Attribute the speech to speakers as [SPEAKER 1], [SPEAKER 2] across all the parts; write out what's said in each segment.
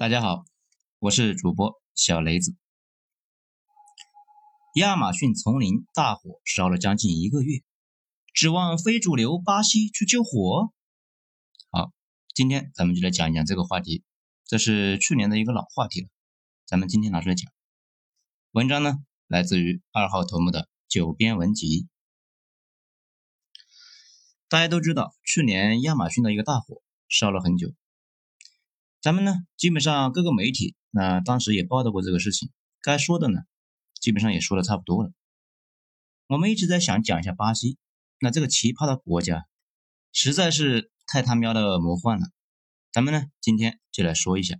[SPEAKER 1] 大家好，我是主播小雷子。亚马逊丛林大火烧了将近一个月，指望非主流巴西去救火？好，今天咱们就来讲一讲这个话题。这是去年的一个老话题了，咱们今天拿出来讲。文章呢，来自于二号头目的九编文集。大家都知道，去年亚马逊的一个大火烧了很久。咱们呢，基本上各个媒体那当时也报道过这个事情，该说的呢，基本上也说的差不多了。我们一直在想讲一下巴西，那这个奇葩的国家实在是太他喵的魔幻了。咱们呢，今天就来说一下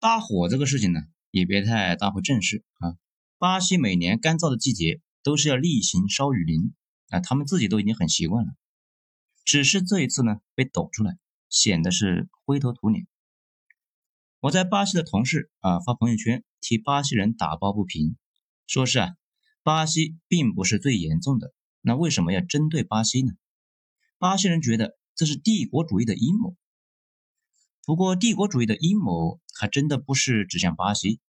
[SPEAKER 1] 大火这个事情呢，也别太当回正事啊。巴西每年干燥的季节都是要例行烧雨林啊，他们自己都已经很习惯了，只是这一次呢，被抖出来。显得是灰头土脸。我在巴西的同事啊发朋友圈替巴西人打抱不平，说是啊，巴西并不是最严重的，那为什么要针对巴西呢？巴西人觉得这是帝国主义的阴谋。不过帝国主义的阴谋还真的不是指向巴西。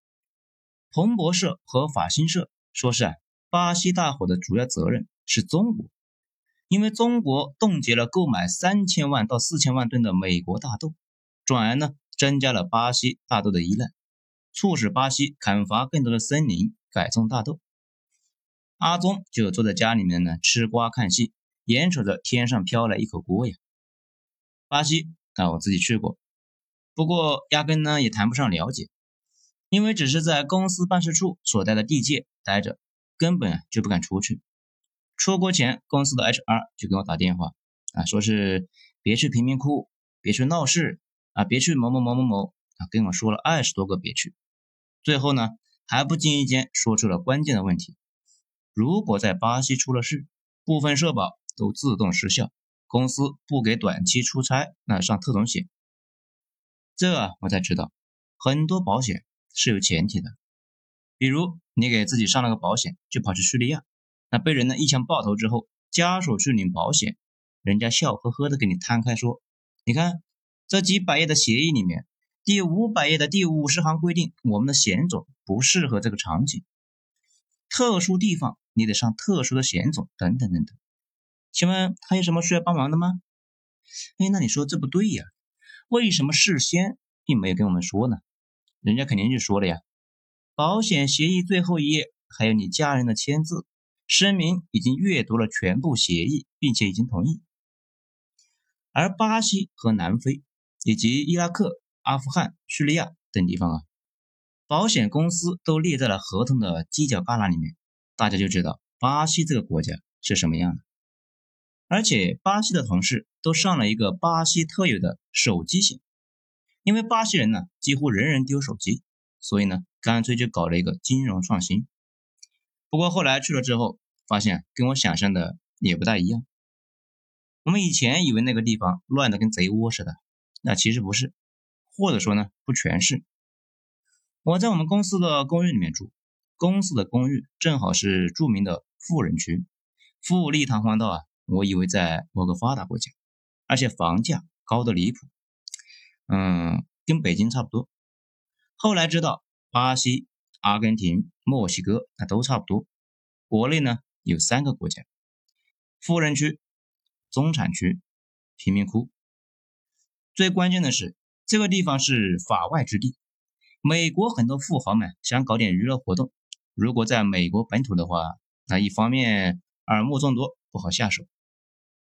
[SPEAKER 1] 彭博社和法新社说是啊，巴西大火的主要责任是中国。因为中国冻结了购买三千万到四千万吨的美国大豆，转而呢增加了巴西大豆的依赖，促使巴西砍伐更多的森林，改种大豆。阿宗就坐在家里面呢吃瓜看戏，眼瞅着天上飘来一口锅呀。巴西啊，我自己去过，不过压根呢也谈不上了解，因为只是在公司办事处所在的地界待着，根本就不敢出去。出国前，公司的 HR 就给我打电话啊，说是别去贫民窟，别去闹市啊，别去某某某某某啊，跟我说了二十多个别去。最后呢，还不经意间说出了关键的问题：如果在巴西出了事，部分社保都自动失效，公司不给短期出差，那上特种险。这我才知道，很多保险是有前提的，比如你给自己上了个保险，就跑去叙利亚。那被人呢一枪爆头之后，家属去领保险，人家笑呵呵的给你摊开说：“你看这几百页的协议里面，第五百页的第五十行规定，我们的险种不适合这个场景，特殊地方你得上特殊的险种，等等等等。请问还有什么需要帮忙的吗？哎，那你说这不对呀？为什么事先并没有跟我们说呢？人家肯定就说了呀，保险协议最后一页还有你家人的签字。”声明已经阅读了全部协议，并且已经同意。而巴西和南非以及伊拉克、阿富汗、叙利亚等地方啊，保险公司都列在了合同的犄角旮旯里面，大家就知道巴西这个国家是什么样的。而且巴西的同事都上了一个巴西特有的手机险，因为巴西人呢几乎人人丢手机，所以呢干脆就搞了一个金融创新。不过后来去了之后，发现跟我想象的也不大一样。我们以前以为那个地方乱的跟贼窝似的，那其实不是，或者说呢不全是。我在我们公司的公寓里面住，公司的公寓正好是著名的富人区，富丽堂皇到啊，我以为在某个发达国家，而且房价高的离谱，嗯，跟北京差不多。后来知道巴西。阿根廷、墨西哥那都差不多。国内呢有三个国家：富人区、中产区、贫民窟。最关键的是，这个地方是法外之地。美国很多富豪们想搞点娱乐活动，如果在美国本土的话，那一方面耳目众多，不好下手；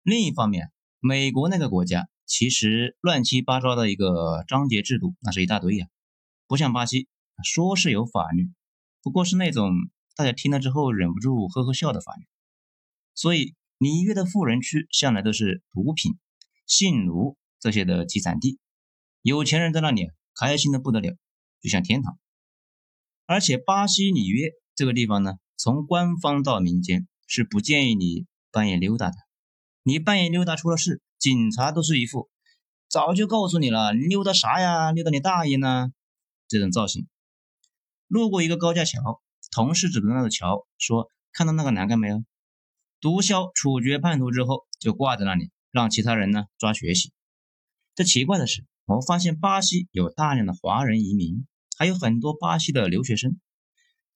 [SPEAKER 1] 另一方面，美国那个国家其实乱七八糟的一个章节制度那是一大堆呀，不像巴西。说是有法律，不过是那种大家听了之后忍不住呵呵笑的法律。所以，里约的富人区向来都是毒品、性奴这些的集散地，有钱人在那里开心的不得了，就像天堂。而且，巴西里约这个地方呢，从官方到民间是不建议你半夜溜达的。你半夜溜达出了事，警察都是一副早就告诉你了，溜达啥呀？溜达你大爷呢？这种造型。路过一个高架桥，同事指着那个桥说：“看到那个栏杆没有？毒枭处决叛徒之后，就挂在那里，让其他人呢抓学习。”这奇怪的是，我发现巴西有大量的华人移民，还有很多巴西的留学生。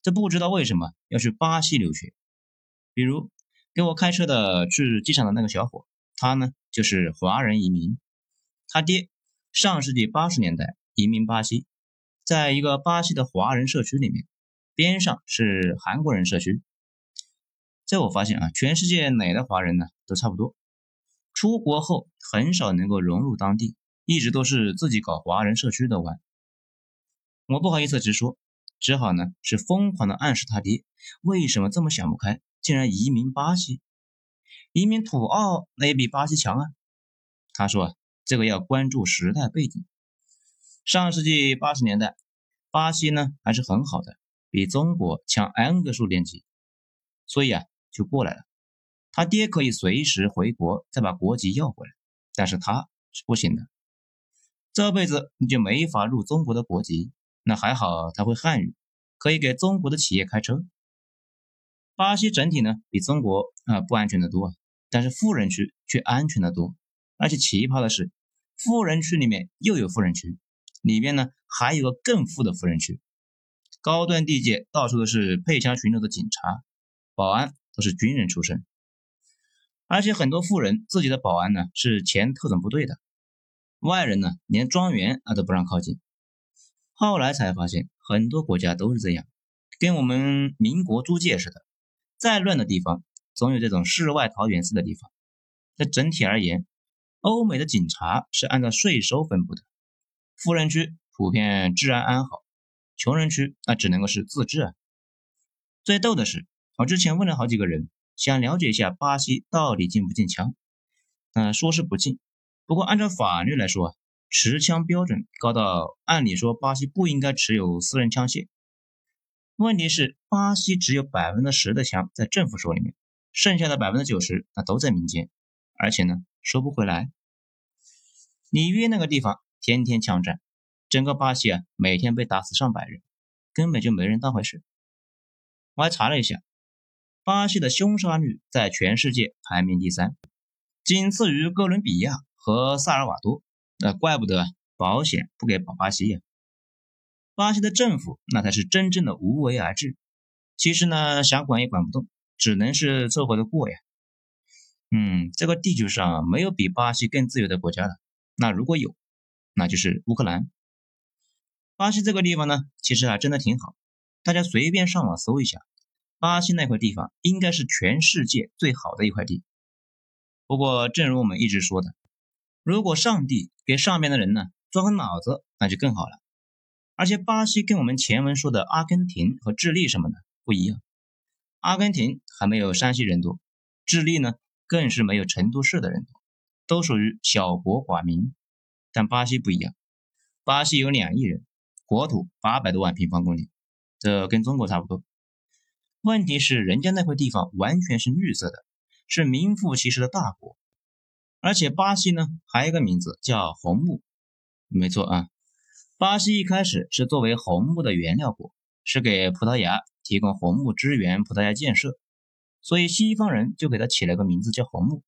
[SPEAKER 1] 这不知道为什么要去巴西留学。比如给我开车的去机场的那个小伙，他呢就是华人移民，他爹上世纪八十年代移民巴西，在一个巴西的华人社区里面，边上是韩国人社区。在我发现啊，全世界哪的华人呢都差不多，出国后很少能够融入当地。一直都是自己搞华人社区的玩，我不好意思直说，只好呢是疯狂的暗示他爹，为什么这么想不开，竟然移民巴西，移民土澳那也比巴西强啊。他说啊这个要关注时代背景，上世纪八十年代，巴西呢还是很好的，比中国强 n 个数年级，所以啊就过来了。他爹可以随时回国再把国籍要回来，但是他是不行的。这辈子你就没法入中国的国籍，那还好他会汉语，可以给中国的企业开车。巴西整体呢比中国啊不安全的多，但是富人区却安全的多，而且奇葩的是，富人区里面又有富人区，里面呢还有个更富的富人区，高端地界到处都是配枪巡逻的警察，保安都是军人出身，而且很多富人自己的保安呢是前特种部队的。外人呢，连庄园啊都不让靠近。后来才发现，很多国家都是这样，跟我们民国租界似的。再乱的地方，总有这种世外桃源似的地方。在整体而言，欧美的警察是按照税收分布的。富人区普遍治安安好，穷人区那只能够是自治啊。最逗的是，我之前问了好几个人，想了解一下巴西到底禁不禁枪，嗯，说是不禁。不过，按照法律来说，持枪标准高到按理说巴西不应该持有私人枪械。问题是，巴西只有百分之十的枪在政府手里面，剩下的百分之九十那都在民间，而且呢收不回来。里约那个地方天天枪战，整个巴西啊每天被打死上百人，根本就没人当回事。我还查了一下，巴西的凶杀率在全世界排名第三，仅次于哥伦比亚。和萨尔瓦多，那怪不得保险不给保巴西呀。巴西的政府那才是真正的无为而治。其实呢，想管也管不动，只能是凑合着过呀。嗯，这个地球上没有比巴西更自由的国家了。那如果有，那就是乌克兰。巴西这个地方呢，其实还真的挺好。大家随便上网搜一下，巴西那块地方应该是全世界最好的一块地。不过，正如我们一直说的。如果上帝给上面的人呢装个脑子，那就更好了。而且巴西跟我们前文说的阿根廷和智利什么的不一样，阿根廷还没有山西人多，智利呢更是没有成都市的人多，都属于小国寡民。但巴西不一样，巴西有两亿人，国土八百多万平方公里，这跟中国差不多。问题是人家那块地方完全是绿色的，是名副其实的大国。而且巴西呢，还有一个名字叫红木，没错啊。巴西一开始是作为红木的原料国，是给葡萄牙提供红木支援葡萄牙建设，所以西方人就给它起了个名字叫红木。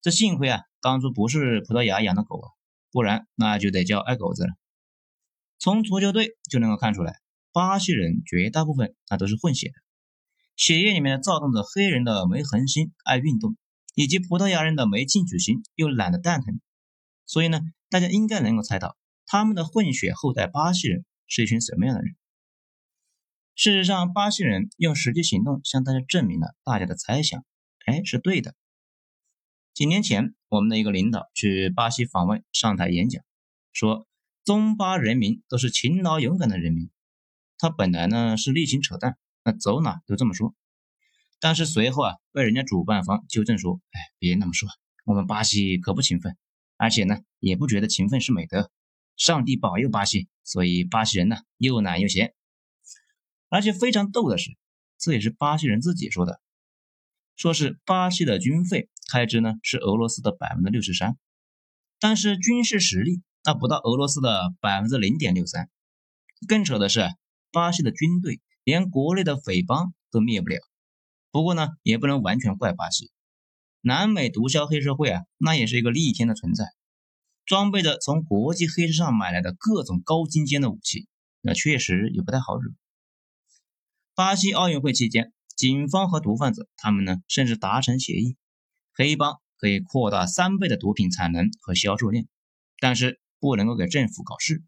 [SPEAKER 1] 这幸亏啊，当初不是葡萄牙养的狗啊，不然那就得叫爱狗子了。从足球队就能够看出来，巴西人绝大部分那都是混血的，血液里面躁动着黑人的没恒心，爱运动。以及葡萄牙人的没进取心，又懒得蛋疼，所以呢，大家应该能够猜到，他们的混血后代巴西人是一群什么样的人。事实上，巴西人用实际行动向大家证明了大家的猜想，哎，是对的。几年前，我们的一个领导去巴西访问，上台演讲，说中巴人民都是勤劳勇敢的人民。他本来呢是例行扯淡，那走哪都这么说。但是随后啊，被人家主办方纠正说：“哎，别那么说，我们巴西可不勤奋，而且呢，也不觉得勤奋是美德。上帝保佑巴西，所以巴西人呢又懒又闲。而且非常逗的是，这也是巴西人自己说的，说是巴西的军费开支呢是俄罗斯的百分之六十三，但是军事实力那不到俄罗斯的百分之零点六三。更扯的是，巴西的军队连国内的匪帮都灭不了。”不过呢，也不能完全怪巴西，南美毒枭黑社会啊，那也是一个逆天的存在。装备着从国际黑市上买来的各种高精尖的武器，那确实也不太好惹。巴西奥运会期间，警方和毒贩子他们呢，甚至达成协议，黑帮可以扩大三倍的毒品产能和销售量，但是不能够给政府搞事。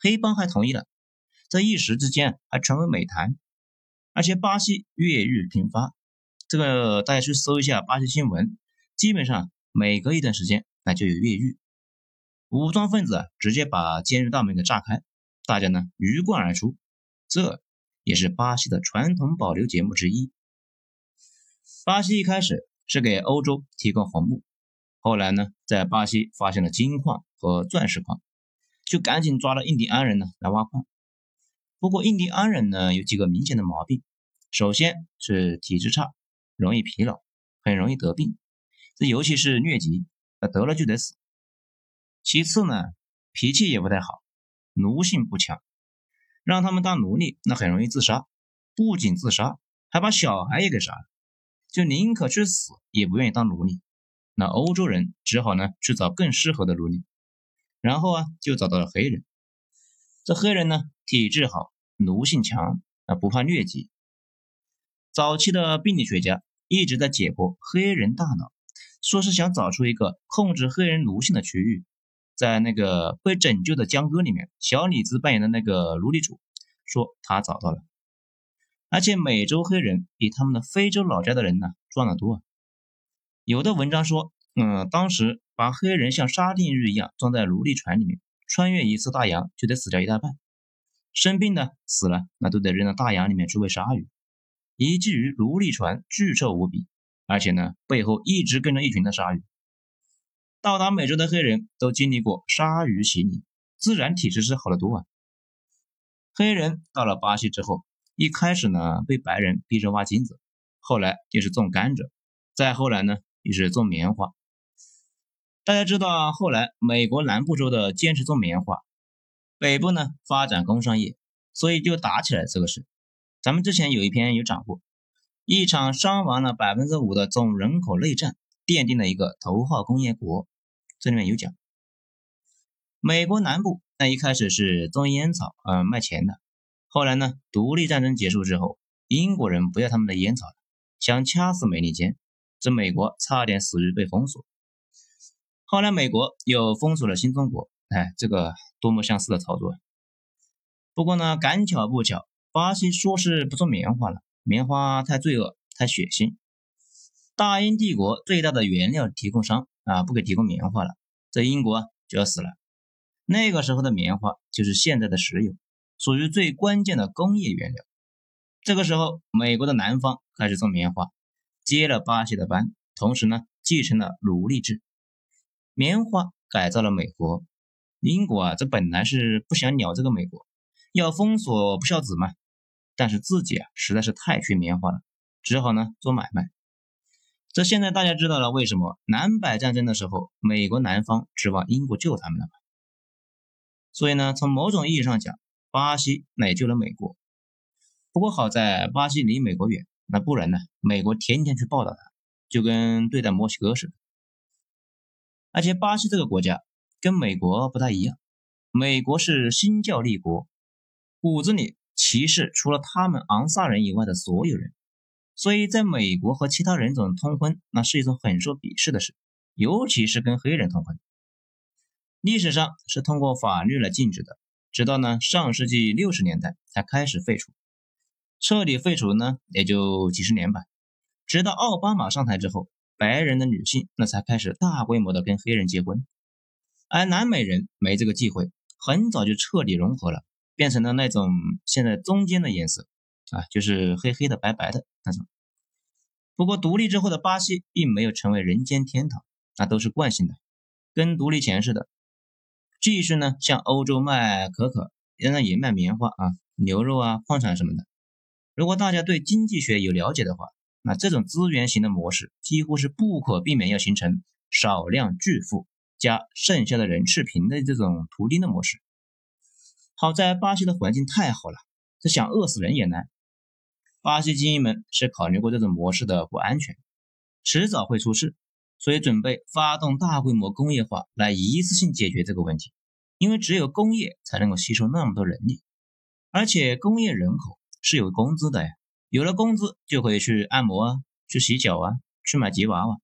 [SPEAKER 1] 黑帮还同意了，在一时之间还成为美谈。而且巴西越狱频发，这个大家去搜一下巴西新闻，基本上每隔一段时间那就有越狱。武装分子直接把监狱大门给炸开，大家呢鱼贯而出，这也是巴西的传统保留节目之一。巴西一开始是给欧洲提供红木，后来呢在巴西发现了金矿和钻石矿，就赶紧抓了印第安人呢来挖矿。不过印第安人呢有几个明显的毛病，首先是体质差，容易疲劳，很容易得病，这尤其是疟疾，那得了就得死。其次呢，脾气也不太好，奴性不强，让他们当奴隶，那很容易自杀。不仅自杀，还把小孩也给杀了，就宁可去死，也不愿意当奴隶。那欧洲人只好呢去找更适合的奴隶，然后啊就找到了黑人。这黑人呢体质好，奴性强，啊不怕疟疾。早期的病理学家一直在解剖黑人大脑，说是想找出一个控制黑人奴性的区域。在那个被拯救的江歌里面，小李子扮演的那个奴隶主说他找到了，而且美洲黑人比他们的非洲老家的人呢赚得多。有的文章说，嗯，当时把黑人像沙丁鱼一样装在奴隶船里面，穿越一次大洋就得死掉一大半，生病的死了那都得扔到大洋里面去喂鲨鱼，以至于奴隶船巨臭无比，而且呢背后一直跟着一群的鲨鱼。到达美洲的黑人都经历过鲨鱼洗礼，自然体质是好得多啊。黑人到了巴西之后，一开始呢被白人逼着挖金子，后来又是种甘蔗，再后来呢又是种棉花。大家知道，后来美国南部州的坚持种棉花，北部呢发展工商业，所以就打起来这个事。咱们之前有一篇有讲过，一场伤亡了百分之五的总人口内战。奠定了一个头号工业国，这里面有讲。美国南部那一开始是种烟草，呃，卖钱的。后来呢，独立战争结束之后，英国人不要他们的烟草了，想掐死美利坚，这美国差点死于被封锁。后来美国又封锁了新中国，哎，这个多么相似的操作。不过呢，赶巧不巧，巴西说是不种棉花了，棉花太罪恶，太血腥。大英帝国最大的原料提供商啊，不给提供棉花了，这英国就要死了。那个时候的棉花就是现在的石油，属于最关键的工业原料。这个时候，美国的南方开始种棉花，接了巴西的班，同时呢，继承了奴隶制。棉花改造了美国。英国啊，这本来是不想鸟这个美国，要封锁不孝子嘛，但是自己啊实在是太缺棉花了，只好呢做买卖。这现在大家知道了为什么南北战争的时候，美国南方指望英国救他们了吧？所以呢，从某种意义上讲，巴西也救了美国。不过好在巴西离美国远，那不然呢，美国天天去报道他，就跟对待墨西哥似的。而且巴西这个国家跟美国不太一样，美国是新教立国，骨子里歧视除了他们昂萨人以外的所有人。所以，在美国和其他人种通婚，那是一种很受鄙视的事，尤其是跟黑人通婚。历史上是通过法律来禁止的，直到呢上世纪六十年代才开始废除。彻底废除呢，也就几十年吧。直到奥巴马上台之后，白人的女性那才开始大规模的跟黑人结婚，而南美人没这个机会，很早就彻底融合了，变成了那种现在中间的颜色。啊，就是黑黑的、白白的不过独立之后的巴西并没有成为人间天堂，那都是惯性的，跟独立前似的。继续呢，向欧洲卖可可，现在也卖棉花啊、牛肉啊、矿产什么的。如果大家对经济学有了解的话，那这种资源型的模式几乎是不可避免要形成少量巨富加剩下的人赤贫的这种图钉的模式。好在巴西的环境太好了，这想饿死人也难。巴西精英们是考虑过这种模式的不安全，迟早会出事，所以准备发动大规模工业化来一次性解决这个问题。因为只有工业才能够吸收那么多人力，而且工业人口是有工资的呀，有了工资就可以去按摩啊，去洗脚啊，去买吉娃娃，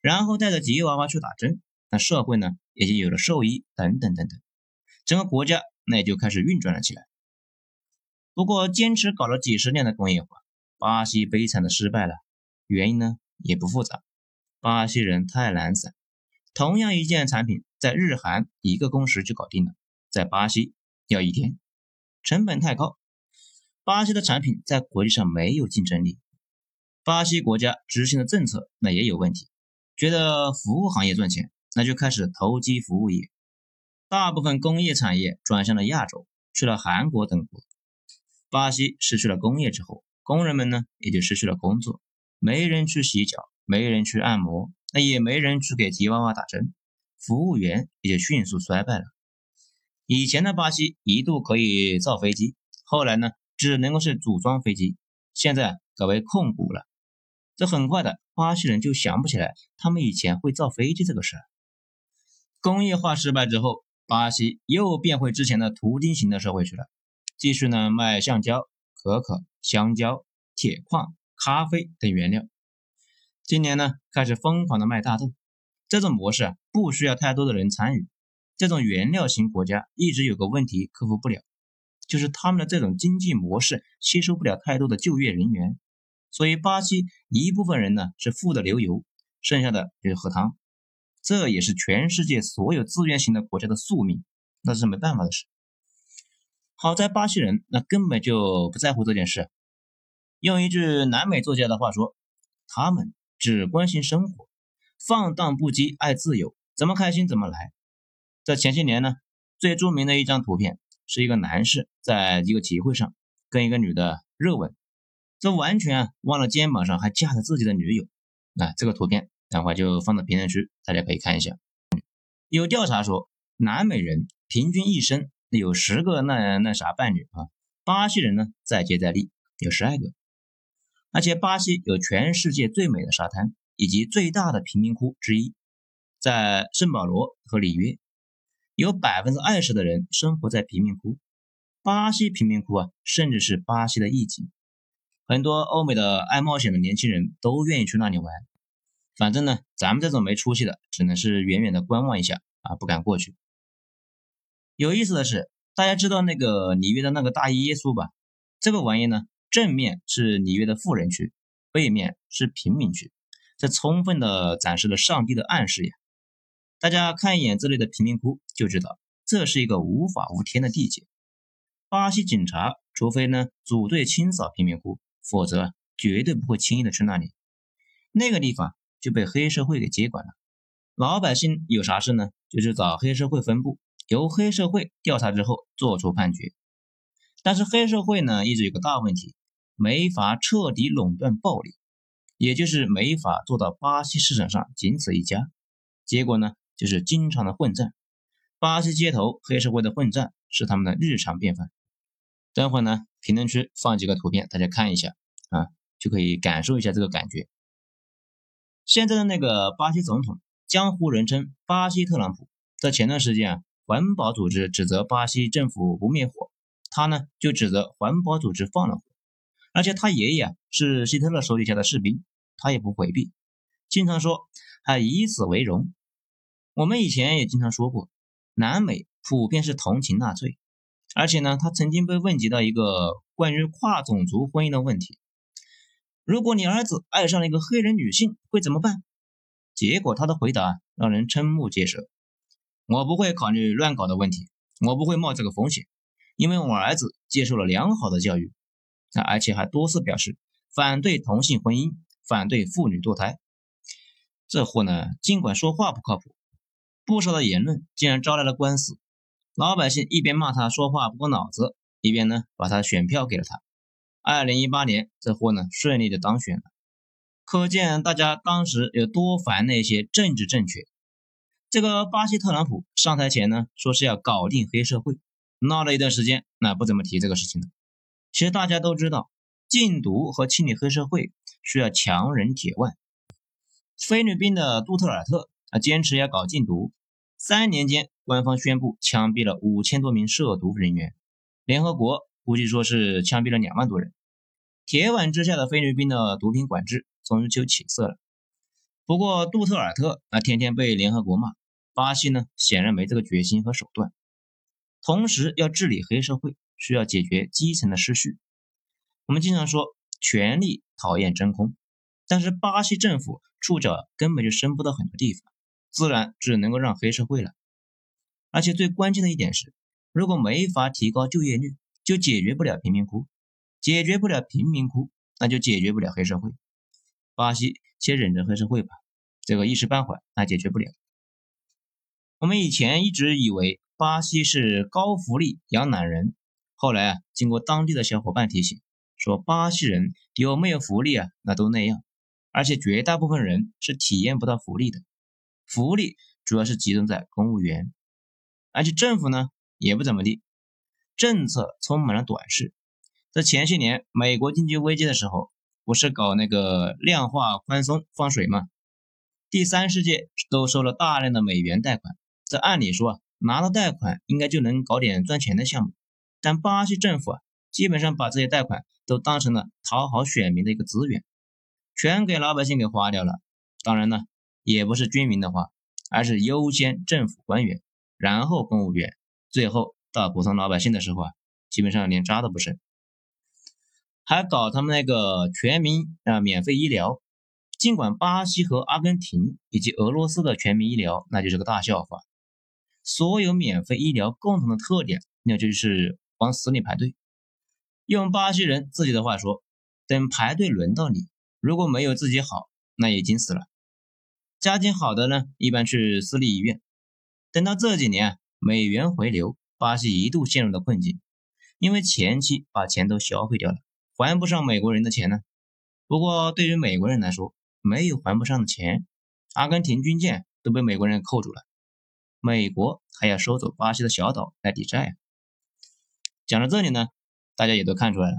[SPEAKER 1] 然后带着吉娃娃去打针，那社会呢也就有了兽医等等等等，整个国家那也就开始运转了起来。不过坚持搞了几十年的工业化，巴西悲惨的失败了，原因呢也不复杂，巴西人太懒散，同样一件产品。在日韩一个工时就搞定了，在巴西要一天，成本太高。巴西的产品在国际上没有竞争力。巴西国家执行的政策那也有问题，觉得服务行业赚钱，那就开始投机服务业。大部分工业产业转向了亚洲，去了韩国等国。巴西失去了工业之后，工人们呢也就失去了工作，没人去洗脚，没人去按摩，那也没人去给吉娃娃打针。服务员也就迅速衰败了。以前的巴西一度可以造飞机，后来呢，只能够是组装飞机，现在改为控股了。这很快的，巴西人就想不起来他们以前会造飞机这个事儿。工业化失败之后，巴西又变回之前的图钉型的社会去了，继续呢卖橡胶、可可、香蕉、铁矿、咖啡等原料。今年呢，开始疯狂的卖大豆。这种模式啊，不需要太多的人参与。这种原料型国家一直有个问题克服不了，就是他们的这种经济模式吸收不了太多的就业人员。所以巴西一部分人呢是富的流油，剩下的就是喝汤。这也是全世界所有资源型的国家的宿命，那是没办法的事。好在巴西人那根本就不在乎这件事。用一句南美作家的话说，他们只关心生活。放荡不羁，爱自由，怎么开心怎么来。在前些年呢，最著名的一张图片是一个男士在一个集会上跟一个女的热吻，这完全忘了肩膀上还架着自己的女友。那这个图片等会就放到评论区，大家可以看一下。有调查说，南美人平均一生有十个那那啥伴侣啊，巴西人呢再接再厉，有十二个，而且巴西有全世界最美的沙滩。以及最大的贫民窟之一，在圣保罗和里约，有百分之二十的人生活在贫民窟。巴西贫民窟啊，甚至是巴西的一景。很多欧美的爱冒险的年轻人都愿意去那里玩。反正呢，咱们这种没出息的，只能是远远的观望一下啊，不敢过去。有意思的是，大家知道那个里约的那个大耶稣吧？这个玩意呢，正面是里约的富人区，背面是贫民区。这充分的展示了上帝的暗示呀！大家看一眼这里的贫民窟，就知道这是一个无法无天的地界。巴西警察除非呢组队清扫贫民窟，否则绝对不会轻易的去那里。那个地方就被黑社会给接管了。老百姓有啥事呢，就去找黑社会分部，由黑社会调查之后做出判决。但是黑社会呢一直有个大问题，没法彻底垄断暴利。也就是没法做到巴西市场上仅此一家，结果呢就是经常的混战。巴西街头黑社会的混战是他们的日常便饭。等会呢评论区放几个图片，大家看一下啊，就可以感受一下这个感觉。现在的那个巴西总统，江湖人称巴西特朗普，在前段时间啊，环保组织指责巴西政府不灭火，他呢就指责环保组织放了火。而且他爷爷啊是希特勒手底下的士兵，他也不回避，经常说还以此为荣。我们以前也经常说过，南美普遍是同情纳粹，而且呢，他曾经被问及到一个关于跨种族婚姻的问题：如果你儿子爱上了一个黑人女性，会怎么办？结果他的回答让人瞠目结舌：我不会考虑乱搞的问题，我不会冒这个风险，因为我儿子接受了良好的教育。那而且还多次表示反对同性婚姻，反对妇女堕胎。这货呢，尽管说话不靠谱，不少的言论竟然招来了官司。老百姓一边骂他说话不过脑子，一边呢把他选票给了他。二零一八年，这货呢顺利的当选了。可见大家当时有多烦那些政治正确。这个巴西特朗普上台前呢，说是要搞定黑社会，闹了一段时间，那不怎么提这个事情了。其实大家都知道，禁毒和清理黑社会需要强人铁腕。菲律宾的杜特尔特啊，坚持要搞禁毒，三年间官方宣布枪毙了五千多名涉毒人员，联合国估计说是枪毙了两万多人。铁腕之下的菲律宾的毒品管制终究起色了。不过杜特尔特啊，天天被联合国骂，巴西呢显然没这个决心和手段。同时要治理黑社会，需要解决基层的失序。我们经常说权力讨厌真空，但是巴西政府触角根本就伸不到很多地方，自然只能够让黑社会了。而且最关键的一点是，如果没法提高就业率，就解决不了贫民窟。解决不了贫民窟，那就解决不了黑社会。巴西先忍着黑社会吧，这个一时半会儿那解决不了。我们以前一直以为巴西是高福利养懒人，后来啊，经过当地的小伙伴提醒，说巴西人有没有福利啊，那都那样，而且绝大部分人是体验不到福利的。福利主要是集中在公务员，而且政府呢也不怎么地，政策充满了短视。在前些年美国经济危机的时候，不是搞那个量化宽松放水吗？第三世界都收了大量的美元贷款，这按理说，拿到贷款应该就能搞点赚钱的项目，但巴西政府啊，基本上把这些贷款都当成了讨好选民的一个资源，全给老百姓给花掉了。当然呢，也不是军民的花，而是优先政府官员，然后公务员，最后到普通老百姓的时候啊，基本上连渣都不剩。还搞他们那个全民啊免费医疗，尽管巴西和阿根廷以及俄罗斯的全民医疗那就是个大笑话，所有免费医疗共同的特点那就是往死里排队。用巴西人自己的话说，等排队轮到你，如果没有自己好，那已经死了。家境好的呢，一般去私立医院。等到这几年美元回流，巴西一度陷入了困境，因为前期把钱都消费掉了。还不上美国人的钱呢。不过对于美国人来说，没有还不上的钱。阿根廷军舰都被美国人扣住了，美国还要收走巴西的小岛来抵债啊。讲到这里呢，大家也都看出来了，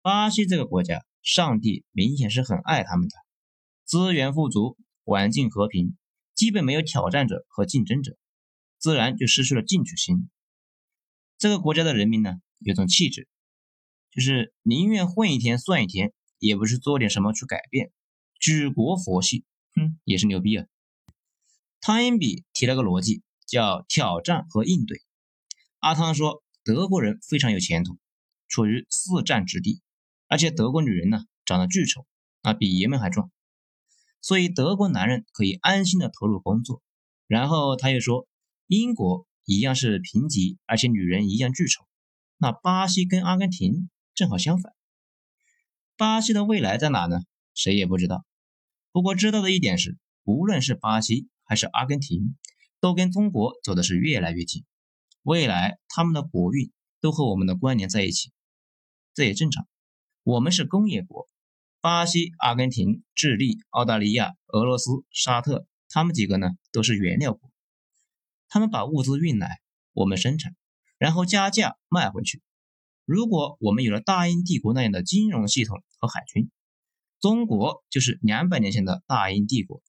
[SPEAKER 1] 巴西这个国家，上帝明显是很爱他们的，资源富足，环境和平，基本没有挑战者和竞争者，自然就失去了进取心。这个国家的人民呢，有种气质。就是宁愿混一天算一天，也不是做点什么去改变。举国佛系，哼，也是牛逼啊！汤因比提了个逻辑，叫挑战和应对。阿汤说，德国人非常有前途，处于四战之地，而且德国女人呢长得巨丑，啊，比爷们还壮，所以德国男人可以安心的投入工作。然后他又说，英国一样是贫瘠，而且女人一样巨丑，那巴西跟阿根廷。正好相反，巴西的未来在哪呢？谁也不知道。不过知道的一点是，无论是巴西还是阿根廷，都跟中国走的是越来越近。未来他们的国运都和我们的关联在一起，这也正常。我们是工业国，巴西、阿根廷、智利、澳大利亚、俄罗斯、沙特，他们几个呢都是原料国。他们把物资运来，我们生产，然后加价卖回去。如果我们有了大英帝国那样的金融系统和海军，中国就是两百年前的大英帝国。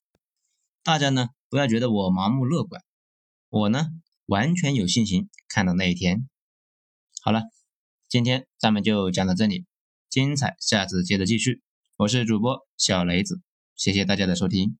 [SPEAKER 1] 大家呢不要觉得我盲目乐观，我呢完全有信心看到那一天。好了，今天咱们就讲到这里，精彩下次接着继续。我是主播小雷子，谢谢大家的收听。